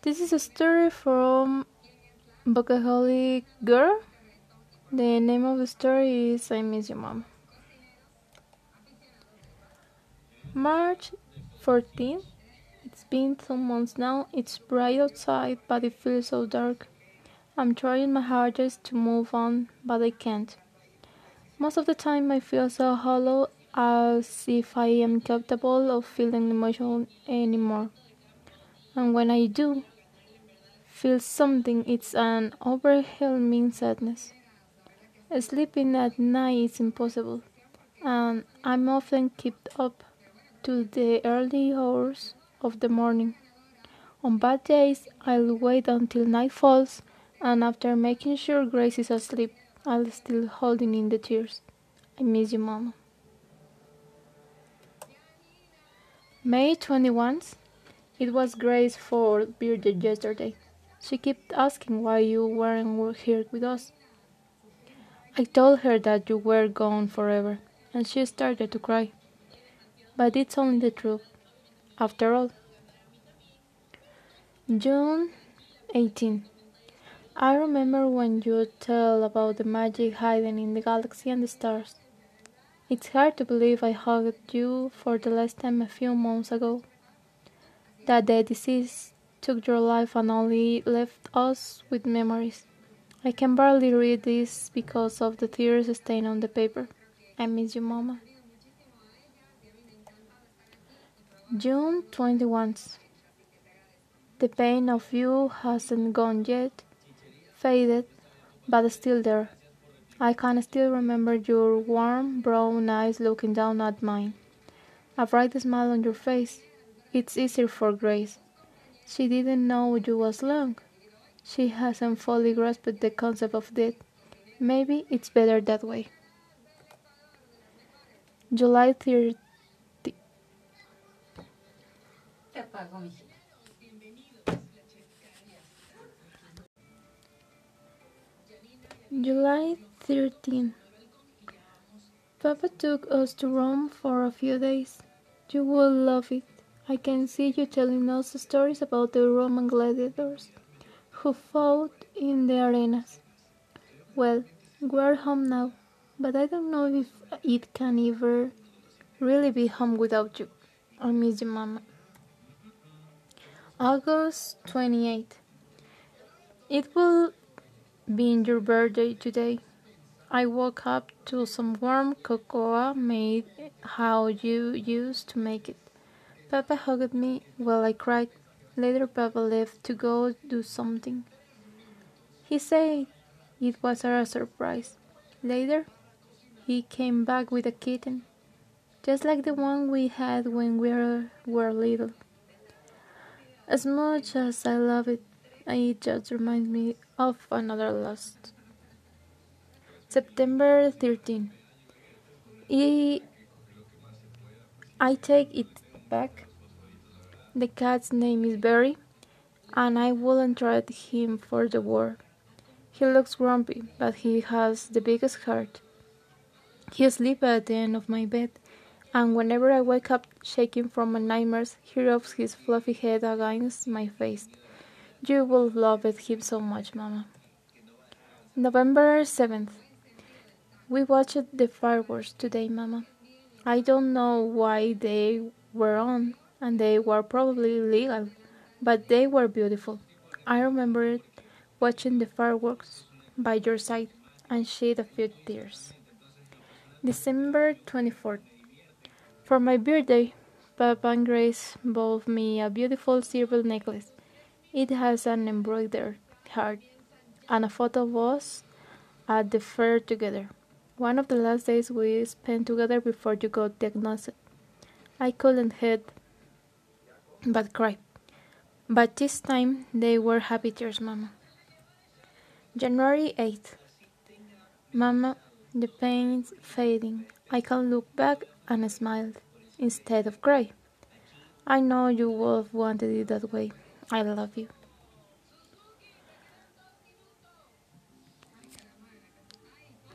This is a story from Bocaholic Girl. The name of the story is I Miss Your Mom. March 14th. It's been two months now. It's bright outside, but it feels so dark. I'm trying my hardest to move on, but I can't. Most of the time, I feel so hollow as if I am capable of feeling emotion anymore. And when I do feel something, it's an overwhelming sadness. Sleeping at night is impossible, and I'm often kept up to the early hours of the morning. On bad days, I'll wait until night falls, and after making sure Grace is asleep, I'll still holding in the tears. I miss you, Mama. May 21st. It was Grace's fourth birthday yesterday. She kept asking why you weren't here with us. I told her that you were gone forever, and she started to cry. But it's only the truth, after all. June 18. I remember when you tell about the magic hiding in the galaxy and the stars. It's hard to believe I hugged you for the last time a few months ago. That the disease took your life and only left us with memories. I can barely read this because of the tears stained on the paper. I miss you, Mama. June 21. The pain of you hasn't gone yet, faded, but still there. I can still remember your warm brown eyes looking down at mine. A bright smile on your face. It's easier for Grace. She didn't know you was long. She hasn't fully grasped the concept of death. Maybe it's better that way. July 30. July 13. Papa took us to Rome for a few days. You will love it. I can see you telling us stories about the Roman gladiators who fought in the arenas. Well, we're home now, but I don't know if it can ever really be home without you. I miss you, Mama. August 28. It will be your birthday today. I woke up to some warm cocoa made how you used to make it. Papa hugged me while I cried. Later, Papa left to go do something. He said it was a surprise. Later, he came back with a kitten, just like the one we had when we were, little. As much as I love it, it just reminds me of another lost. September 13. I, I take it back. The cat's name is Barry, and I wouldn't trade him for the world. He looks grumpy, but he has the biggest heart. He sleeps at the end of my bed, and whenever I wake up shaking from my nightmares, he rubs his fluffy head against my face. You will love him so much, Mama. November 7th. We watched the fireworks today, Mama. I don't know why they were on, and they were probably illegal, but they were beautiful. I remember watching the fireworks by your side and shed a few tears. December 24th. For my birthday, Papa and Grace bought me a beautiful silver necklace. It has an embroidered heart and a photo of us at the fair together. One of the last days we spent together before you got diagnosed. I couldn't help but cry. But this time they were happy tears, Mama. January 8th. Mama, the pain's fading. I can look back and smile instead of cry. I know you would have wanted it that way. I love you.